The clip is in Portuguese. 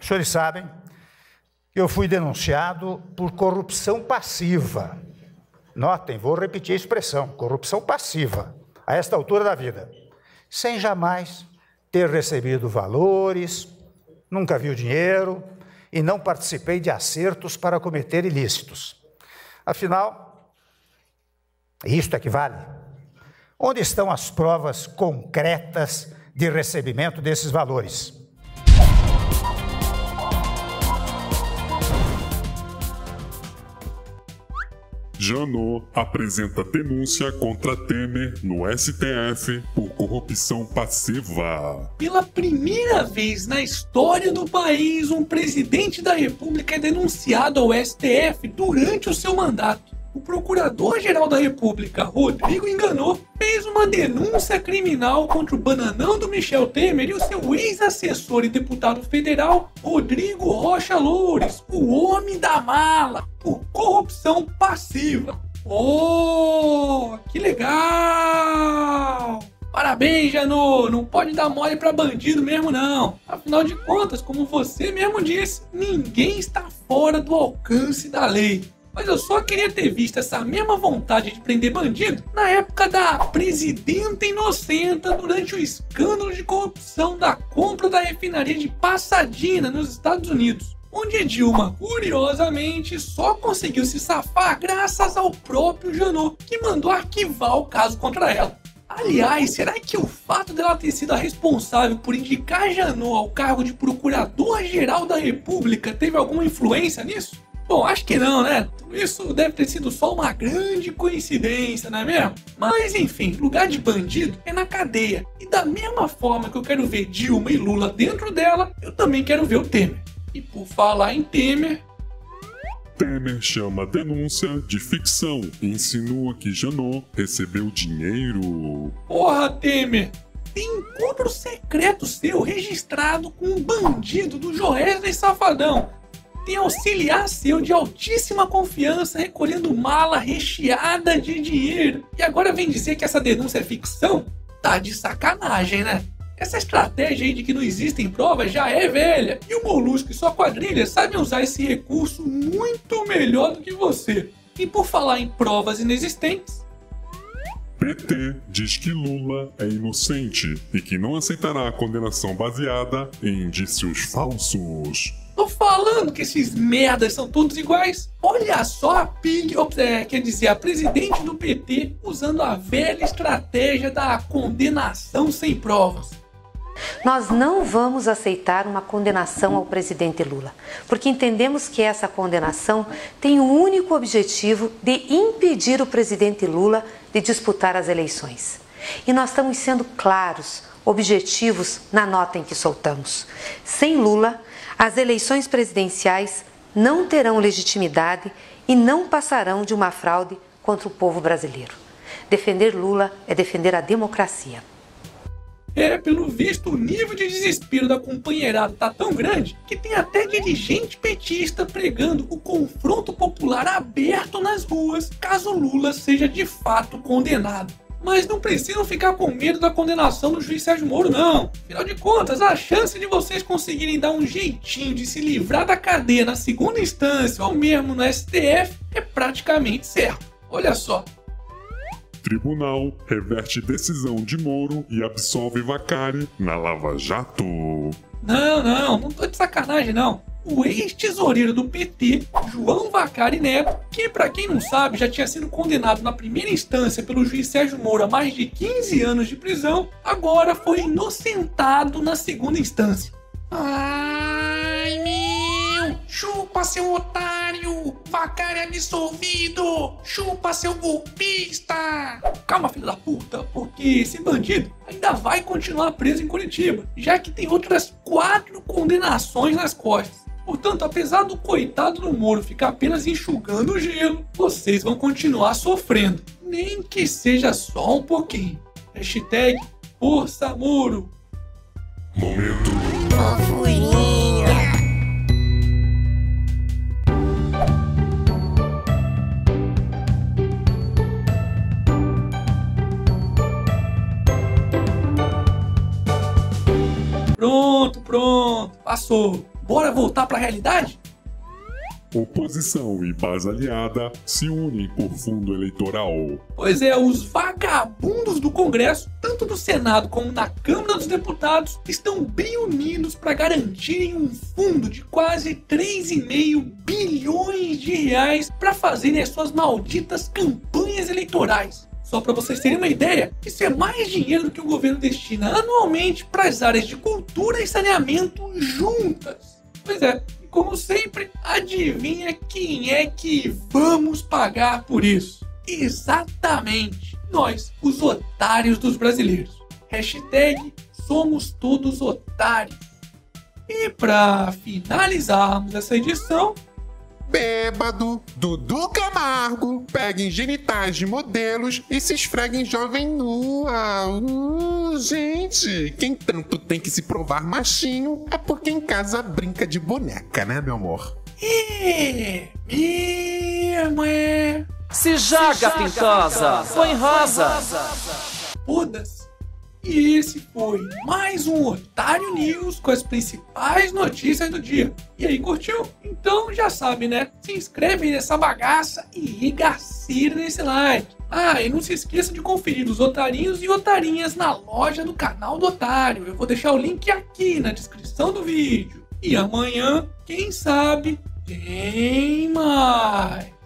Os senhores sabem eu fui denunciado por corrupção passiva. Notem, vou repetir a expressão: corrupção passiva, a esta altura da vida, sem jamais ter recebido valores, nunca vi o dinheiro e não participei de acertos para cometer ilícitos. Afinal, isto é que vale. Onde estão as provas concretas de recebimento desses valores? Janot apresenta denúncia contra Temer no STF por corrupção passiva. Pela primeira vez na história do país, um presidente da República é denunciado ao STF durante o seu mandato o Procurador-Geral da República, Rodrigo Enganou, fez uma denúncia criminal contra o bananão do Michel Temer e o seu ex-assessor e deputado federal, Rodrigo Rocha Loures, o homem da mala, por corrupção passiva. Oh, que legal! Parabéns, Janô! Não pode dar mole para bandido mesmo, não. Afinal de contas, como você mesmo disse, ninguém está fora do alcance da lei. Mas eu só queria ter visto essa mesma vontade de prender bandido na época da presidenta inocenta durante o escândalo de corrupção da compra da refinaria de Pasadena nos Estados Unidos. Onde Dilma, curiosamente, só conseguiu se safar graças ao próprio Janot, que mandou arquivar o caso contra ela. Aliás, será que o fato dela ter sido a responsável por indicar Janot ao cargo de Procurador-Geral da República teve alguma influência nisso? Bom, acho que não, né? Isso deve ter sido só uma grande coincidência, não é mesmo? Mas enfim, lugar de bandido é na cadeia. E da mesma forma que eu quero ver Dilma e Lula dentro dela, eu também quero ver o Temer. E por falar em Temer, Temer chama a denúncia de ficção e insinua que Janot recebeu dinheiro. Porra, Temer! Tem encontro secreto seu registrado com um bandido do Joesley Safadão tem auxiliar seu de altíssima confiança recolhendo mala recheada de dinheiro. E agora vem dizer que essa denúncia é ficção? Tá de sacanagem, né? Essa estratégia aí de que não existem provas já é velha. E o Molusco e sua quadrilha sabem usar esse recurso muito melhor do que você. E por falar em provas inexistentes, PT diz que Lula é inocente e que não aceitará a condenação baseada em indícios falsos. Tô falando que esses merdas são todos iguais. Olha só a Pig, é, quer dizer, a presidente do PT usando a velha estratégia da condenação sem provas. Nós não vamos aceitar uma condenação ao presidente Lula, porque entendemos que essa condenação tem o único objetivo de impedir o presidente Lula de disputar as eleições. E nós estamos sendo claros, objetivos na nota em que soltamos. Sem Lula, as eleições presidenciais não terão legitimidade e não passarão de uma fraude contra o povo brasileiro. Defender Lula é defender a democracia. É, pelo visto, o nível de desespero da companheirada tá tão grande que tem até dirigente petista pregando o confronto popular aberto nas ruas caso Lula seja de fato condenado. Mas não precisam ficar com medo da condenação do juiz Sérgio Moro, não. Afinal de contas, a chance de vocês conseguirem dar um jeitinho de se livrar da cadeia na segunda instância ou mesmo no STF é praticamente certo. Olha só. Tribunal reverte decisão de Moro e absolve Vacari na Lava Jato. Não, não, não tô de sacanagem, não o ex-tesoureiro do PT, João Vacari Neto, que, para quem não sabe, já tinha sido condenado na primeira instância pelo juiz Sérgio Moro a mais de 15 anos de prisão, agora foi inocentado na segunda instância. Ai, meu! Chupa, seu otário! Vacari absolvido! Chupa, seu golpista! Calma, filho da puta, porque esse bandido ainda vai continuar preso em Curitiba, já que tem outras quatro condenações nas costas. Portanto, apesar do coitado do Moro ficar apenas enxugando o gelo, vocês vão continuar sofrendo. Nem que seja só um pouquinho. Hashtag Força Moro. Momento. Fofurinha. Pronto, pronto. Passou bora voltar pra realidade? Oposição e base aliada se unem por fundo eleitoral. Pois é, os vagabundos do Congresso, tanto do Senado como na Câmara dos Deputados, estão bem unidos para garantirem um fundo de quase 3,5 bilhões de reais para fazerem as suas malditas campanhas eleitorais. Só para vocês terem uma ideia, isso é mais dinheiro do que o governo destina anualmente para as áreas de cultura e saneamento juntas. Pois é, como sempre, adivinha quem é que vamos pagar por isso? Exatamente, nós, os otários dos brasileiros. Hashtag somos todos otários. E para finalizarmos essa edição, Bêbado, Dudu Camargo, pega em genitais de modelos e se esfrega em jovem nua. Uh, gente, quem tanto tem que se provar machinho é porque em casa brinca de boneca, né, meu amor? mesmo é. Se joga, pintosa, põe rosa. Foda-se. E esse foi mais um Otário News com as principais notícias do dia. E aí, curtiu? Então já sabe, né? Se inscreve nessa bagaça e regacira nesse like. Ah, e não se esqueça de conferir os otarinhos e otarinhas na loja do canal do Otário. Eu vou deixar o link aqui na descrição do vídeo. E amanhã, quem sabe, tem mais.